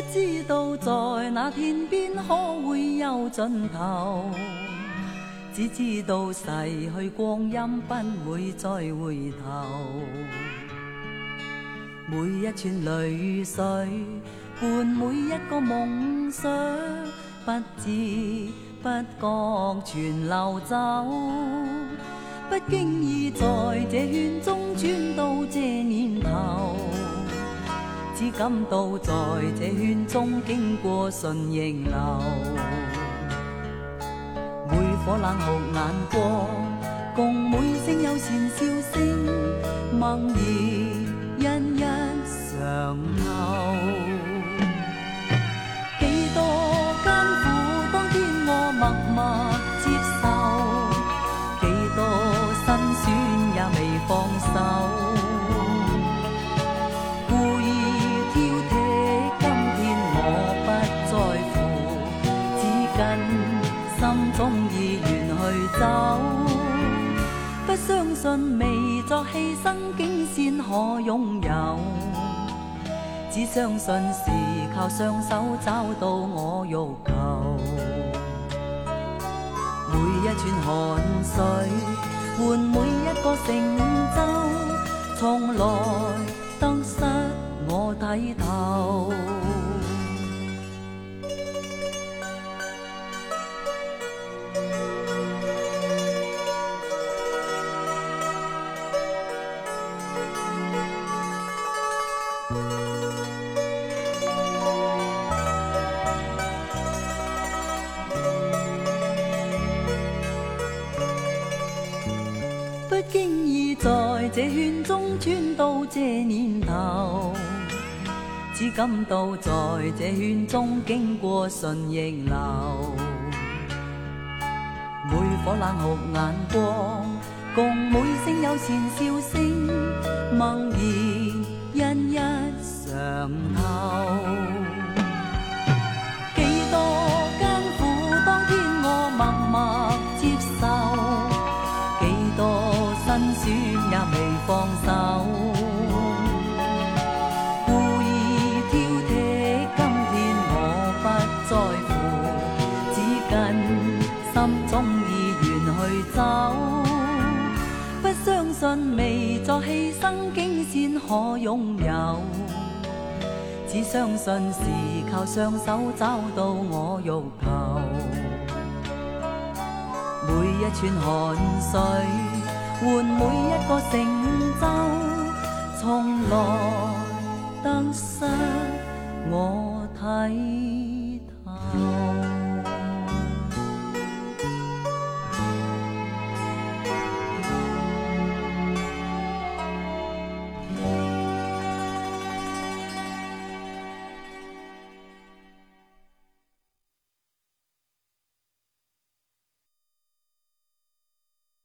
不知道在那天边可会有尽头，只知道逝去光阴不会再回头。每一串泪水伴每一个梦想，不知不觉全流走，不经意在这圈中转到这年头。只感到在这圈中经过顺逆流，每颗冷酷眼光，共每声友善笑声，梦已欣一常透。几多艰苦，当天我默默接受，几多辛酸也未放手。终意愿去走，不相信未作牺牲，竟先可拥有。只相信是靠双手找到我欲求。每一串汗水换每一个成就，从来得失我睇透。不经意在这圈中转到这年头，只感到在这圈中经过顺逆流。每颗冷酷眼光，共每声友善笑声，梦然一一尝透。几多艰苦，当天我默默。走，不相信未作牺牲，竟先可拥有。只相信是靠双手找到我欲求。每一串汗水换每一个成就，从来得失我睇透。